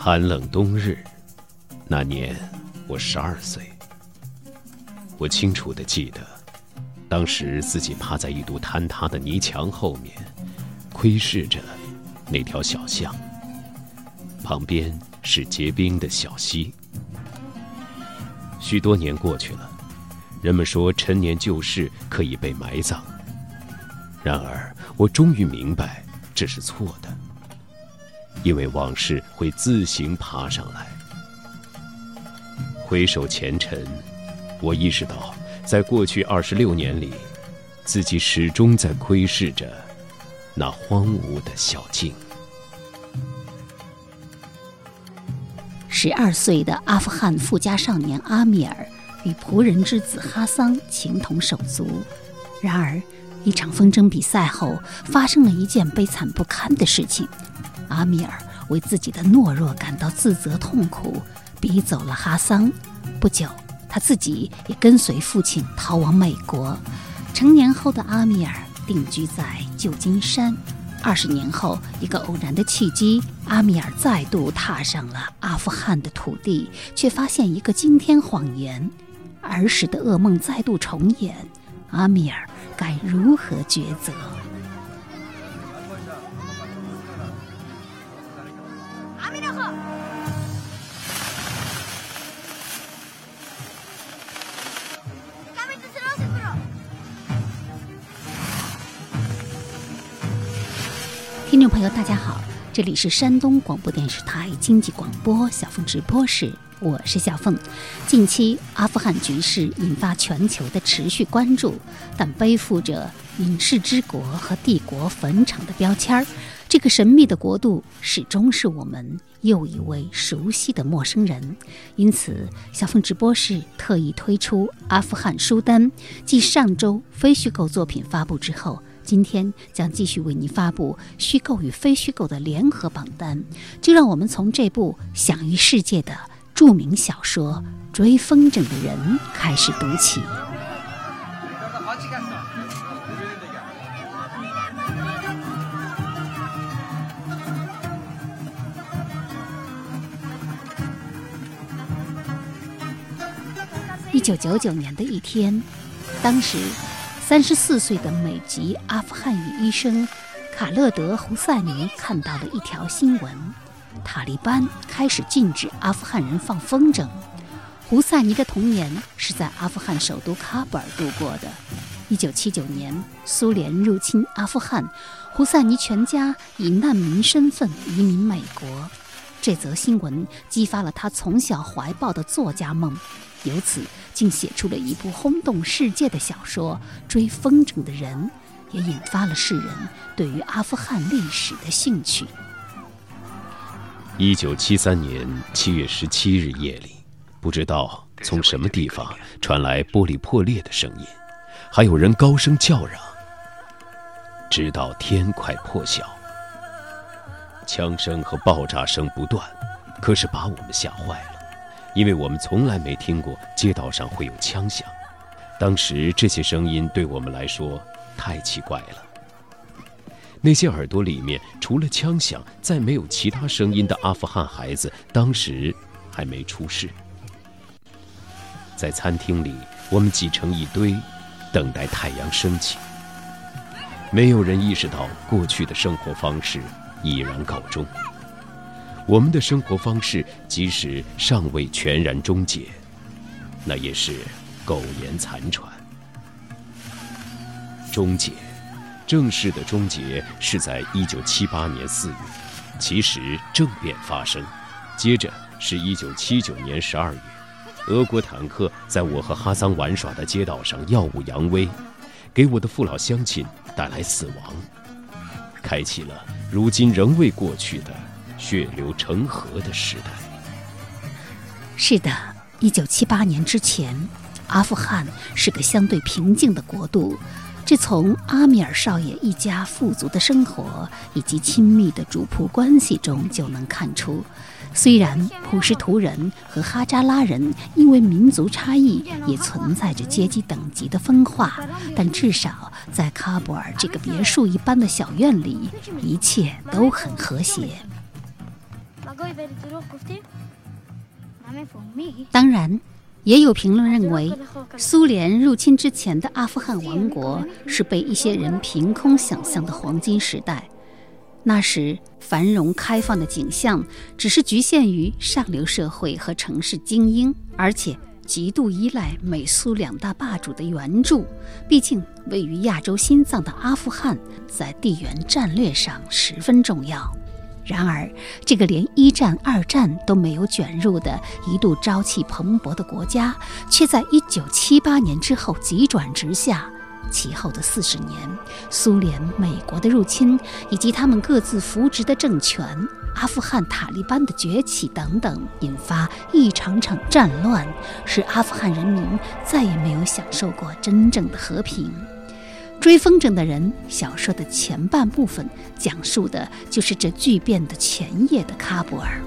寒冷冬日，那年我十二岁。我清楚的记得，当时自己趴在一堵坍塌的泥墙后面，窥视着那条小巷，旁边是结冰的小溪。许多年过去了，人们说陈年旧事可以被埋葬，然而我终于明白这是错的。因为往事会自行爬上来。回首前尘，我意识到，在过去二十六年里，自己始终在窥视着那荒芜的小径。十二岁的阿富汗富家少年阿米尔与仆人之子哈桑情同手足，然而，一场风筝比赛后，发生了一件悲惨不堪的事情。阿米尔为自己的懦弱感到自责痛苦，逼走了哈桑。不久，他自己也跟随父亲逃往美国。成年后的阿米尔定居在旧金山。二十年后，一个偶然的契机，阿米尔再度踏上了阿富汗的土地，却发现一个惊天谎言。儿时的噩梦再度重演，阿米尔该如何抉择？听众朋友，大家好，这里是山东广播电视台经济广播小凤直播室，我是小凤。近期阿富汗局势引发全球的持续关注，但背负着“隐世之国”和“帝国坟场”的标签儿，这个神秘的国度始终是我们又一位熟悉的陌生人。因此，小凤直播室特意推出阿富汗书单，继上周非虚构作品发布之后。今天将继续为您发布虚构与非虚构的联合榜单，就让我们从这部享誉世界的著名小说《追风筝的人》开始读起。一九九九年的一天，当时。三十四岁的美籍阿富汗裔医生卡勒德·胡塞尼看到了一条新闻：塔利班开始禁止阿富汗人放风筝。胡塞尼的童年是在阿富汗首都喀布尔度过的。一九七九年，苏联入侵阿富汗，胡塞尼全家以难民身份移民美国。这则新闻激发了他从小怀抱的作家梦。由此，竟写出了一部轰动世界的小说《追风筝的人》，也引发了世人对于阿富汗历史的兴趣。一九七三年七月十七日夜里，不知道从什么地方传来玻璃破裂的声音，还有人高声叫嚷，直到天快破晓。枪声和爆炸声不断，可是把我们吓坏了。因为我们从来没听过街道上会有枪响，当时这些声音对我们来说太奇怪了。那些耳朵里面除了枪响再没有其他声音的阿富汗孩子，当时还没出世。在餐厅里，我们挤成一堆，等待太阳升起。没有人意识到过去的生活方式已然告终。我们的生活方式即使尚未全然终结，那也是苟延残喘。终结，正式的终结是在一九七八年四月，其实政变发生，接着是一九七九年十二月，俄国坦克在我和哈桑玩耍的街道上耀武扬威，给我的父老乡亲带来死亡，开启了如今仍未过去的。血流成河的时代。是的，一九七八年之前，阿富汗是个相对平静的国度。这从阿米尔少爷一家富足的生活以及亲密的主仆关系中就能看出。虽然普什图人和哈扎拉人因为民族差异也存在着阶级等级的分化，但至少在喀布尔这个别墅一般的小院里，一切都很和谐。当然，也有评论认为，苏联入侵之前的阿富汗王国是被一些人凭空想象的黄金时代。那时繁荣开放的景象只是局限于上流社会和城市精英，而且极度依赖美苏两大霸主的援助。毕竟，位于亚洲心脏的阿富汗在地缘战略上十分重要。然而，这个连一战、二战都没有卷入的、一度朝气蓬勃的国家，却在1978年之后急转直下。其后的四十年，苏联、美国的入侵，以及他们各自扶植的政权、阿富汗塔利班的崛起等等，引发一场场战乱，使阿富汗人民再也没有享受过真正的和平。《追风筝的人》小说的前半部分讲述的就是这巨变的前夜的喀布尔。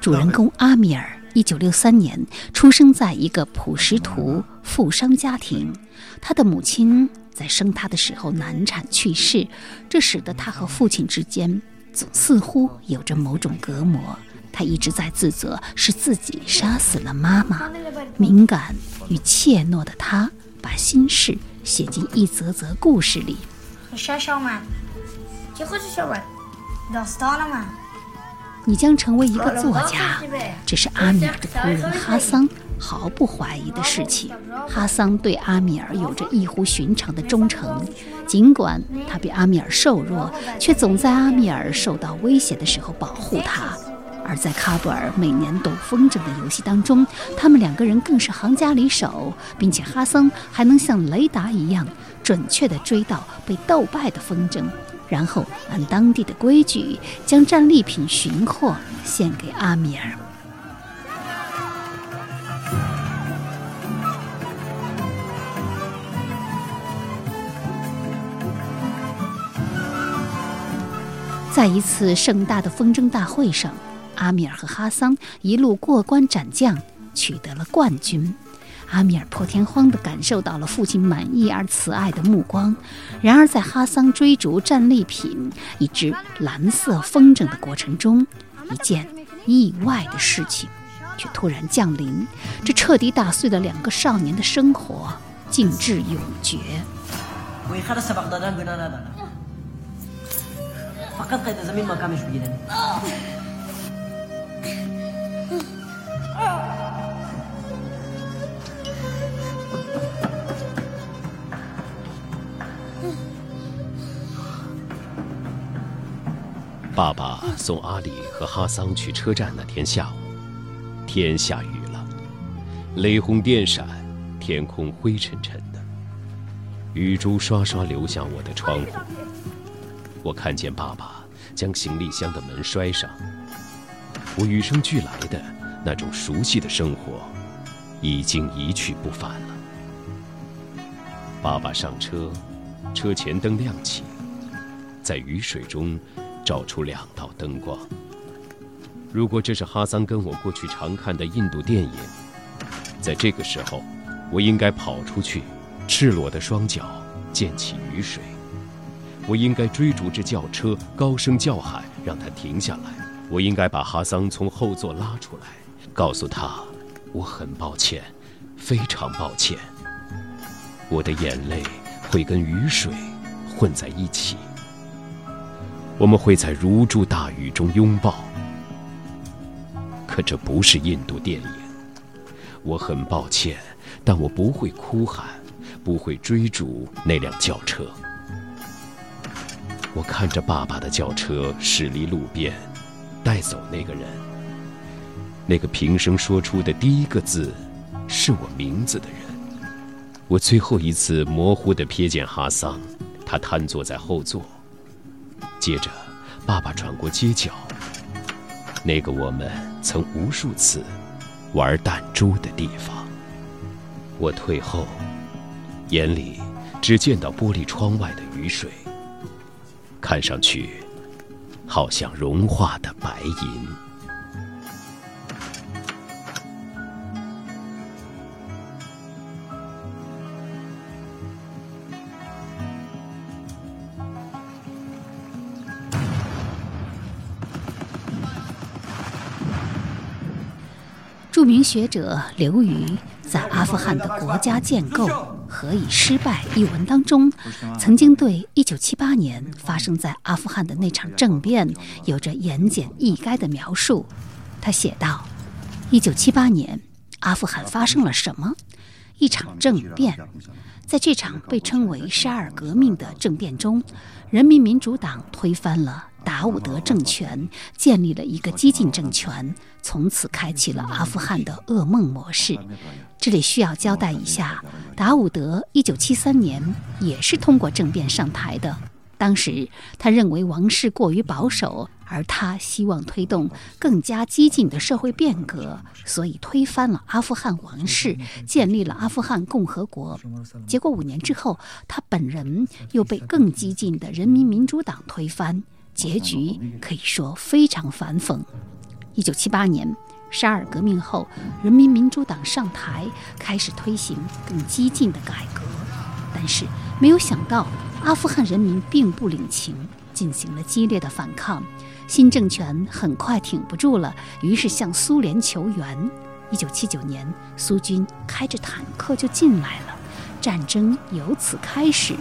主人公阿米尔。一九六三年出生在一个普什图富商家庭，他的母亲在生他的时候难产去世，这使得他和父亲之间总似乎有着某种隔膜。他一直在自责是自己杀死了妈妈。敏感与怯懦的他，把心事写进一则则故事里。你将成为一个作家，这是阿米尔的仆人哈桑毫不怀疑的事情。哈桑对阿米尔有着异乎寻常的忠诚，尽管他比阿米尔瘦弱，却总在阿米尔受到威胁的时候保护他。而在喀布尔每年斗风筝的游戏当中，他们两个人更是行家里手，并且哈桑还能像雷达一样准确地追到被斗败的风筝。然后按当地的规矩，将战利品寻获献给阿米尔。在一次盛大的风筝大会上，阿米尔和哈桑一路过关斩将，取得了冠军。阿米尔破天荒地感受到了父亲满意而慈爱的目光。然而，在哈桑追逐战利品一只蓝色风筝的过程中，一件意外的事情却突然降临，这彻底打碎了两个少年的生活，静至永绝。爸爸送阿里和哈桑去车站那天下午，天下雨了，雷轰电闪，天空灰沉沉的，雨珠刷刷流向我的窗户。我看见爸爸将行李箱的门摔上，我与生俱来的那种熟悉的生活已经一去不返了。爸爸上车，车前灯亮起，在雨水中。照出两道灯光。如果这是哈桑跟我过去常看的印度电影，在这个时候，我应该跑出去，赤裸的双脚溅起雨水。我应该追逐着轿车，高声叫喊，让他停下来。我应该把哈桑从后座拉出来，告诉他，我很抱歉，非常抱歉。我的眼泪会跟雨水混在一起。我们会在如注大雨中拥抱，可这不是印度电影。我很抱歉，但我不会哭喊，不会追逐那辆轿车。我看着爸爸的轿车驶离路边，带走那个人。那个平生说出的第一个字是我名字的人。我最后一次模糊地瞥见哈桑，他瘫坐在后座。接着，爸爸转过街角，那个我们曾无数次玩弹珠的地方。我退后，眼里只见到玻璃窗外的雨水，看上去好像融化的白银。著名学者刘瑜在《阿富汗的国家建构何以失败》一文当中，曾经对1978年发生在阿富汗的那场政变有着言简意赅的描述。他写道：“1978 年，阿富汗发生了什么？一场政变。在这场被称为‘沙尔革命’的政变中，人民民主党推翻了。”达伍德政权建立了一个激进政权，从此开启了阿富汗的噩梦模式。这里需要交代一下，达伍德1973年也是通过政变上台的。当时他认为王室过于保守，而他希望推动更加激进的社会变革，所以推翻了阿富汗王室，建立了阿富汗共和国。结果五年之后，他本人又被更激进的人民民主党推翻。结局可以说非常反讽。一九七八年沙尔革命后，人民民主党上台，开始推行更激进的改革，但是没有想到阿富汗人民并不领情，进行了激烈的反抗。新政权很快挺不住了，于是向苏联求援。一九七九年，苏军开着坦克就进来了，战争由此开始。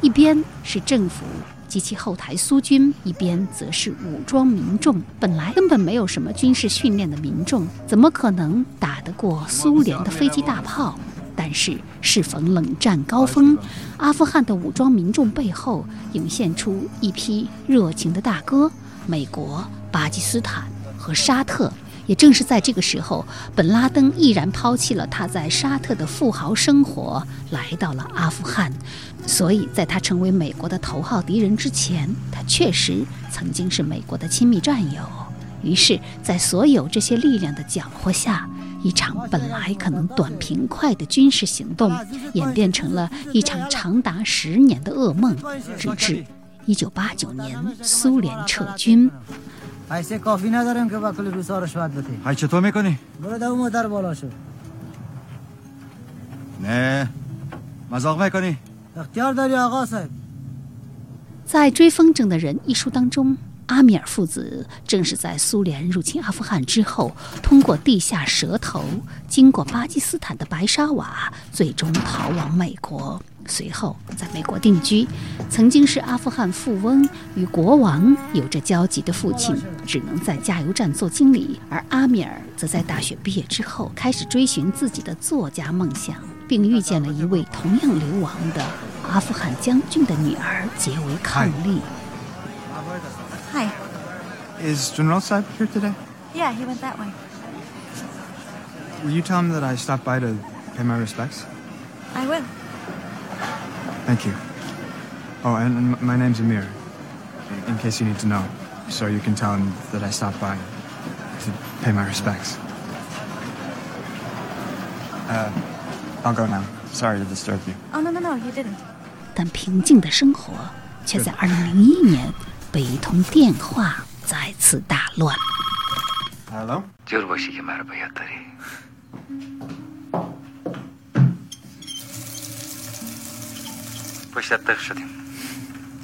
一边是政府。及其后台苏军一边则是武装民众，本来根本没有什么军事训练的民众，怎么可能打得过苏联的飞机大炮？但是适逢冷战高峰，阿富汗的武装民众背后涌现出一批热情的大哥——美国、巴基斯坦和沙特。也正是在这个时候，本拉登毅然抛弃了他在沙特的富豪生活，来到了阿富汗。所以，在他成为美国的头号敌人之前，他确实曾经是美国的亲密战友。于是，在所有这些力量的搅和下，一场本来可能短平快的军事行动，演变成了一场长达十年的噩梦，直至一九八九年苏联撤军。在《追风筝的人》一书当中，阿米尔父子正是在苏联入侵阿富汗之后，通过地下蛇头，经过巴基斯坦的白沙瓦，最终逃往美国。随后在美国定居，曾经是阿富汗富翁与国王有着交集的父亲，只能在加油站做经理；而阿米尔则在大学毕业之后，开始追寻自己的作家梦想，并遇见了一位同样流亡的阿富汗将军的女儿，结为伉俪。Hi. Is General Saib here today? Yeah, he went that way. Will you tell him that I stopped by to pay my respects? I will. Thank you. Oh, and, and my name's Amir. In, in case you need to know, so you can tell him that I stopped by to pay my respects. Uh, I'll go now. Sorry to disturb you. Oh, no, no, no, you didn't. 但平静的生活却在2001年被一通电话再次打乱。 Hello? جور باشی که مرا باید داری پشتت دق شدیم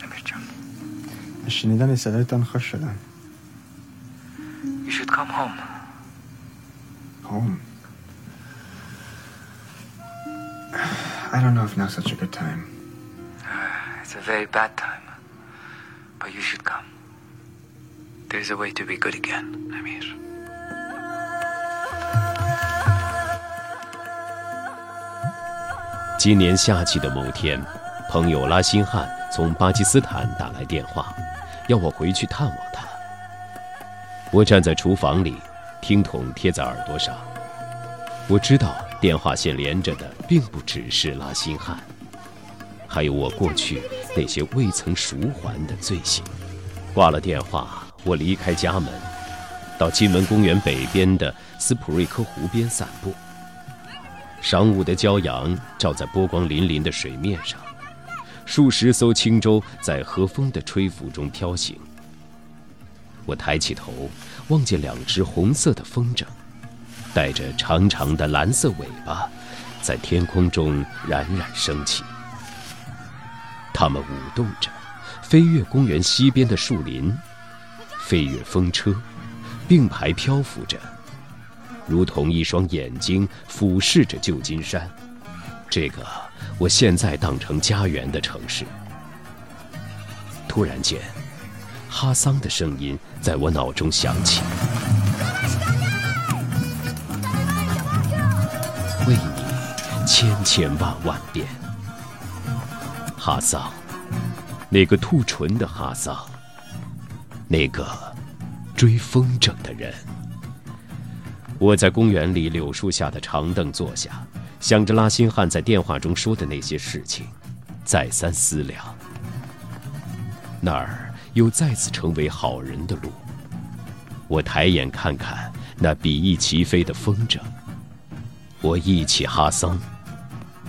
امیر جان شنیدن صدایتان خوش شدم. You should come home Home. I don't know if now's such a good time. It's a very bad time But you should come There's a way to be good again Amir 今年夏季的某天， 朋友拉辛汉从巴基斯坦打来电话，要我回去探望他。我站在厨房里，听筒贴在耳朵上。我知道电话线连着的并不只是拉辛汉，还有我过去那些未曾赎还的罪行。挂了电话，我离开家门，到金门公园北边的斯普瑞科湖边散步。晌午的骄阳照在波光粼粼的水面上，数十艘轻舟在和风的吹拂中飘行。我抬起头，望见两只红色的风筝，带着长长的蓝色尾巴，在天空中冉冉升起。它们舞动着，飞越公园西边的树林，飞越风车，并排漂浮着，如同一双眼睛俯视着旧金山，这个我现在当成家园的城市。突然间。哈桑的声音在我脑中响起：“为你千千万万遍，哈桑，那个吐唇的哈桑，那个追风筝的人。”我在公园里柳树下的长凳坐下，想着拉辛汉在电话中说的那些事情，再三思量。那儿。又再次成为好人的路。我抬眼看看那比翼齐飞的风筝，我忆起哈桑，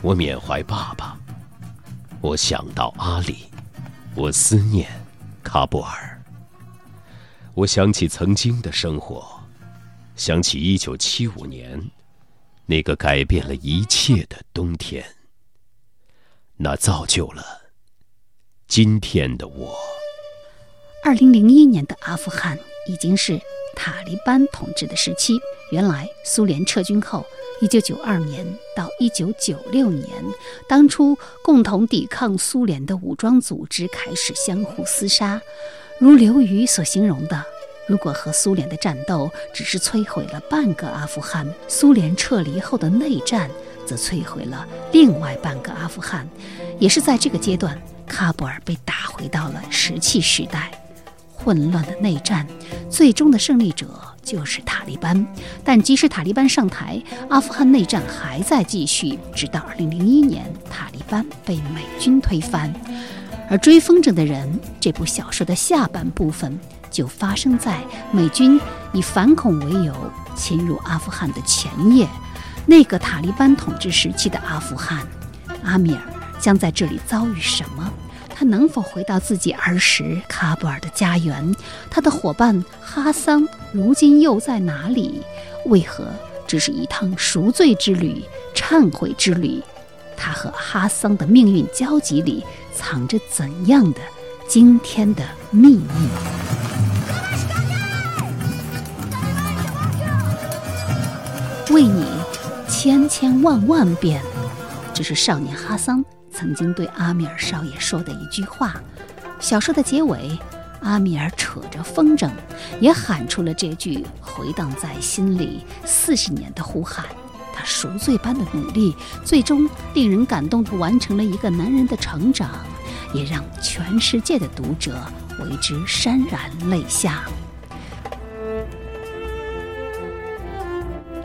我缅怀爸爸，我想到阿里，我思念喀布尔。我想起曾经的生活，想起一九七五年那个改变了一切的冬天，那造就了今天的我。二零零一年的阿富汗已经是塔利班统治的时期。原来，苏联撤军后，一九九二年到一九九六年，当初共同抵抗苏联的武装组织开始相互厮杀。如刘瑜所形容的，如果和苏联的战斗只是摧毁了半个阿富汗，苏联撤离后的内战则摧毁了另外半个阿富汗。也是在这个阶段，喀布尔被打回到了石器时代。混乱的内战，最终的胜利者就是塔利班。但即使塔利班上台，阿富汗内战还在继续，直到2001年，塔利班被美军推翻。而《追风筝的人》这部小说的下半部分，就发生在美军以反恐为由侵入阿富汗的前夜。那个塔利班统治时期的阿富汗，阿米尔将在这里遭遇什么？他能否回到自己儿时喀布尔的家园？他的伙伴哈桑如今又在哪里？为何只是一趟赎罪之旅、忏悔之旅？他和哈桑的命运交集里藏着怎样的惊天的秘密？为你千千万万遍，这是少年哈桑。曾经对阿米尔少爷说的一句话。小说的结尾，阿米尔扯着风筝，也喊出了这句回荡在心里四十年的呼喊。他赎罪般的努力，最终令人感动地完成了一个男人的成长，也让全世界的读者为之潸然泪下。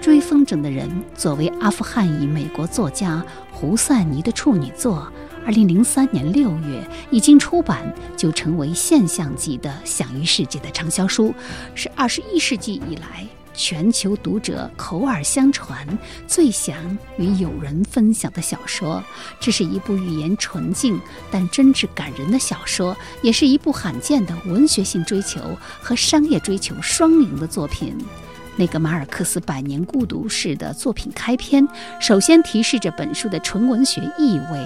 追风筝的人，作为阿富汗裔美国作家。胡赛尼的处女作，二零零三年六月一经出版，就成为现象级的享誉世界的畅销书，是二十一世纪以来全球读者口耳相传最想与友人分享的小说。这是一部语言纯净但真挚感人的小说，也是一部罕见的文学性追求和商业追求双赢的作品。那个马尔克斯《百年孤独》式的作品开篇，首先提示着本书的纯文学意味，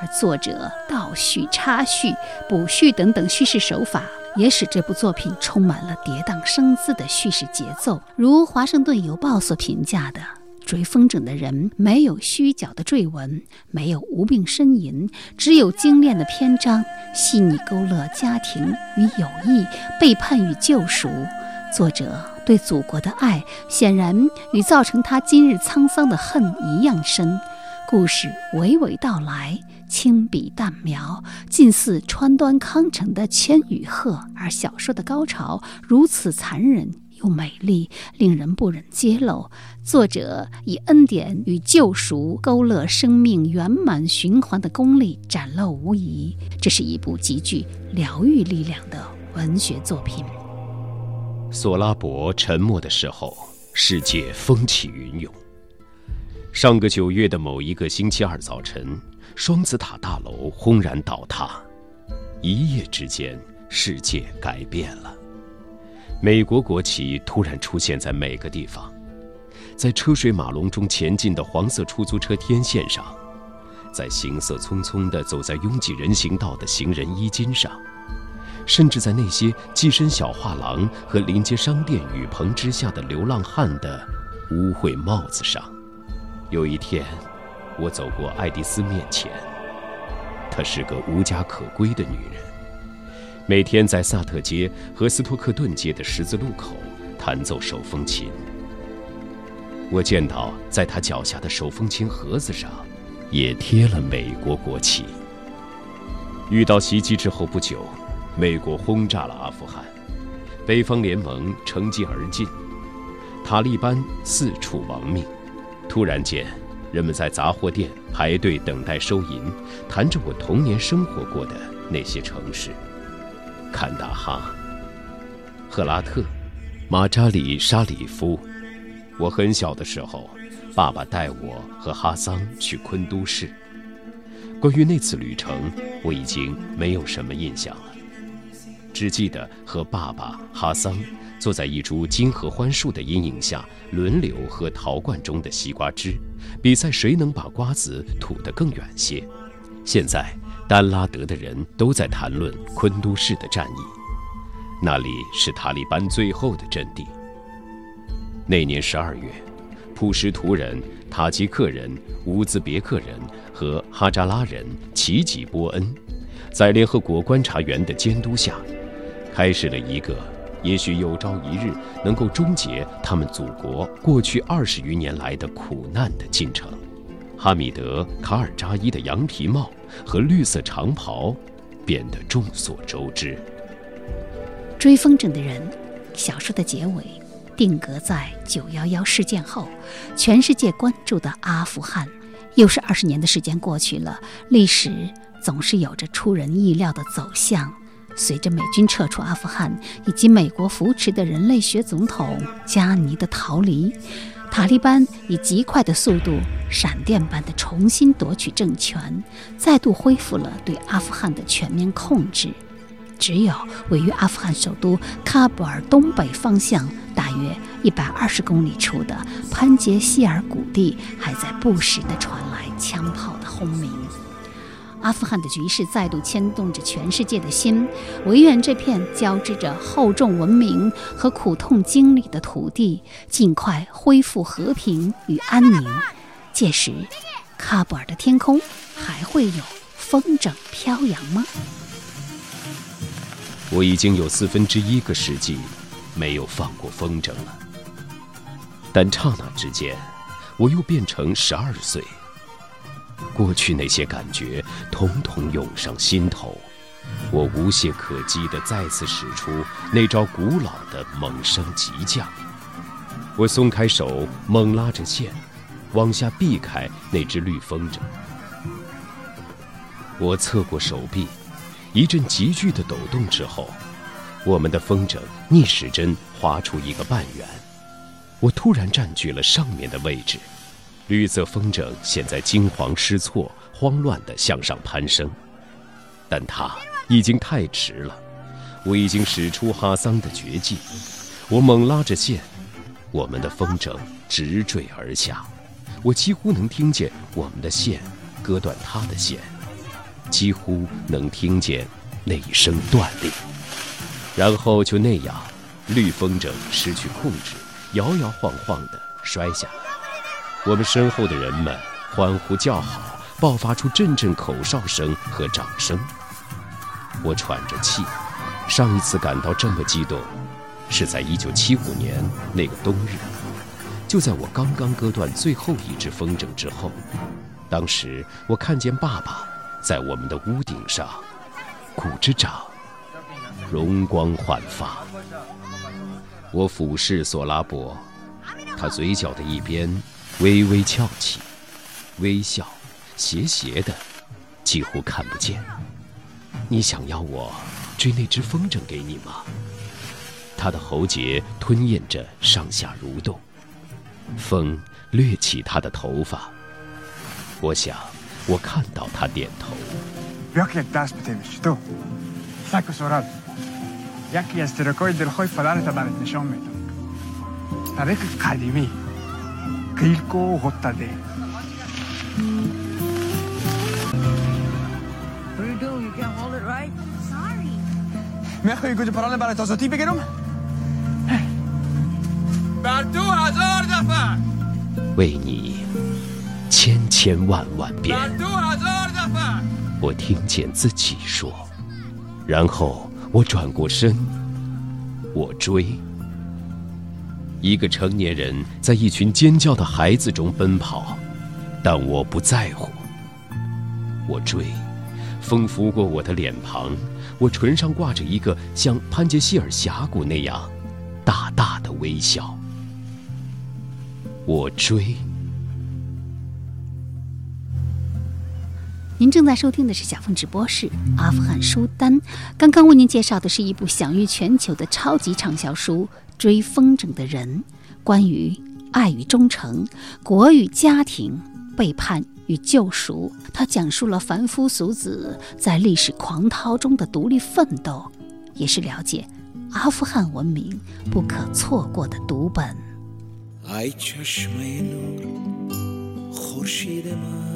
而作者倒叙、插叙、补叙等等叙事手法，也使这部作品充满了跌宕生姿的叙事节奏。如《华盛顿邮报》所评价的：“追风筝的人没有虚假的坠文，没有无病呻吟，只有精炼的篇章，细腻勾勒家庭与友谊、背叛与救赎。”作者。对祖国的爱，显然与造成他今日沧桑的恨一样深。故事娓娓道来，轻笔淡描，近似川端康成的《千与鹤》。而小说的高潮如此残忍又美丽，令人不忍揭露。作者以恩典与救赎勾勒生命圆满循环的功力展露无遗。这是一部极具疗愈力量的文学作品。索拉伯沉默的时候，世界风起云涌。上个九月的某一个星期二早晨，双子塔大楼轰然倒塌，一夜之间，世界改变了。美国国旗突然出现在每个地方，在车水马龙中前进的黄色出租车天线上，在行色匆匆地走在拥挤人行道的行人衣襟上，甚至在那些跻身小画廊和临街商店雨棚之下的流浪汉的污秽帽子上。有一天，我走过爱丽丝面前，她是个无家可归的女人。每天在萨特街和斯托克顿街的十字路口弹奏手风琴。我见到在他脚下的手风琴盒子上，也贴了美国国旗。遇到袭击之后不久，美国轰炸了阿富汗，北方联盟乘机而进，塔利班四处亡命。突然间，人们在杂货店排队等待收银，谈着我童年生活过的那些城市。坎大哈、赫拉特、马扎里沙里夫。我很小的时候，爸爸带我和哈桑去昆都市。关于那次旅程，我已经没有什么印象了，只记得和爸爸、哈桑坐在一株金合欢树的阴影下，轮流喝陶罐中的西瓜汁，比赛谁能把瓜子吐得更远些。现在。丹拉德的人都在谈论昆都市的战役，那里是塔利班最后的阵地。那年十二月，普什图人、塔吉克人、乌兹别克人和哈扎拉人齐集波恩，在联合国观察员的监督下，开始了一个也许有朝一日能够终结他们祖国过去二十余年来的苦难的进程。哈米德·卡尔扎伊的羊皮帽。和绿色长袍，变得众所周知。追风筝的人，小说的结尾定格在九幺幺事件后，全世界关注的阿富汗。又是二十年的时间过去了，历史总是有着出人意料的走向。随着美军撤出阿富汗，以及美国扶持的人类学总统加尼的逃离。塔利班以极快的速度、闪电般的重新夺取政权，再度恢复了对阿富汗的全面控制。只有位于阿富汗首都喀布尔东北方向大约一百二十公里处的潘杰希尔谷地，还在不时地传来枪炮的轰鸣。阿富汗的局势再度牵动着全世界的心，唯愿这片交织着厚重文明和苦痛经历的土地尽快恢复和平与安宁。届时，喀布尔的天空还会有风筝飘扬吗？我已经有四分之一个世纪没有放过风筝了，但刹那之间，我又变成十二岁。过去那些感觉统统涌上心头，我无懈可击地再次使出那招古老的猛升急降。我松开手，猛拉着线，往下避开那只绿风筝。我侧过手臂，一阵急剧的抖动之后，我们的风筝逆时针划出一个半圆。我突然占据了上面的位置。绿色风筝现在惊慌失措、慌乱地向上攀升，但它已经太迟了。我已经使出哈桑的绝技，我猛拉着线，我们的风筝直坠而下。我几乎能听见我们的线割断他的线，几乎能听见那一声断裂。然后就那样，绿风筝失去控制，摇摇晃晃地摔下。我们身后的人们欢呼叫好，爆发出阵阵口哨声和掌声。我喘着气，上一次感到这么激动，是在1975年那个冬日，就在我刚刚割断最后一只风筝之后。当时我看见爸爸在我们的屋顶上鼓着掌，容光焕发。我俯视索拉伯，他嘴角的一边。微微翘起，微笑，斜斜的，几乎看不见。你想要我追那只风筝给你吗？他的喉结吞咽着，上下蠕动，风掠起他的头发。我想，我看到他点头。یکی از ترکای دلخواه پدرت برات نشان میدم طریق قدیمی قیلکو و غطده What are you doing? You can't hold it right? Sorry. میخوای گوجه پرانه برای تازاتی بگیرم؟ بر دو هزار دفعه 为你千千万万遍。 بر دو هزار دفعه 我听见自己说，然后我转过身，我追。 一个成年人在一群尖叫的孩子中奔跑，但我不在乎。我追，风拂过我的脸庞，我唇上挂着一个像潘杰希尔峡谷那样大大的微笑。我追。您正在收听的是小凤直播室阿富汗书单。刚刚为您介绍的是一部享誉全球的超级畅销书《追风筝的人》，关于爱与忠诚、国与家庭、背叛与救赎。它讲述了凡夫俗子在历史狂涛中的独立奋斗，也是了解阿富汗文明不可错过的读本。 ای چشمه نور خورشید من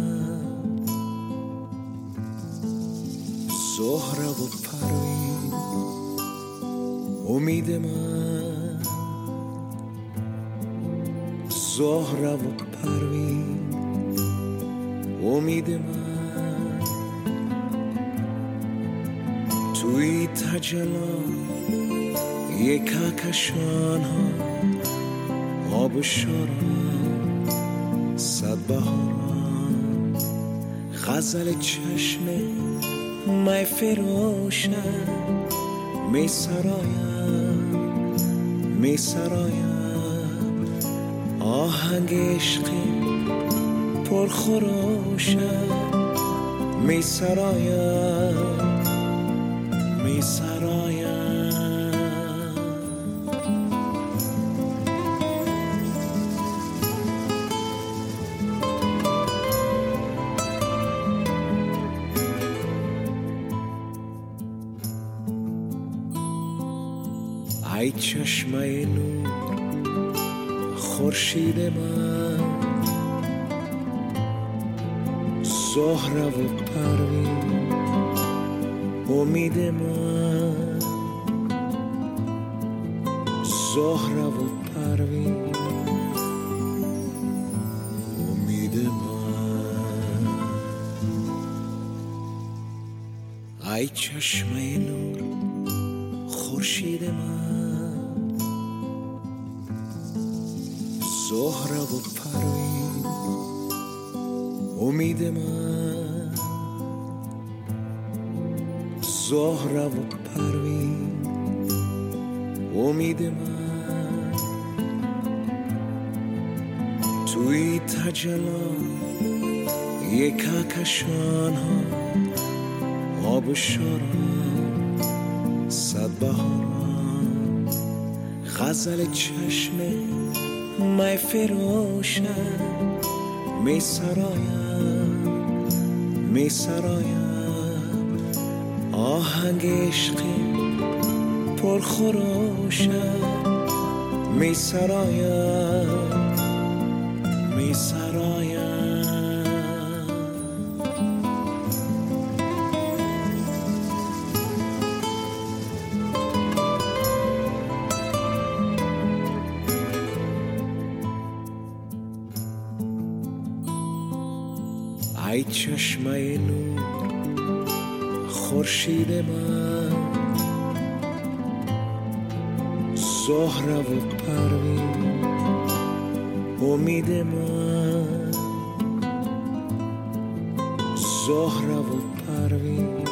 زهره و پروین امید من. زهره و پروین امید من. توی تجلا یک کشان ها. آب شارم صد بهارم غزل چشم می فروشم می سرایم می سرایم آهنگ عشقی پرخروشم. می سرایم می سرایم چشمه نور خورشید من. زهره و پروین امید من. زهره و پروین ای چشمه نور خورشید من. زهره و پروین امید من. زهره و پروین. امید من. توی تجلا یک کشان ها. آب شارم صد بهارم غزل چشم می فروشم می سرایم آهنگ عشقی پرخروشم. می سرایم می سرایم خورشید من. زهره و پروین امید من. زهره و پروین.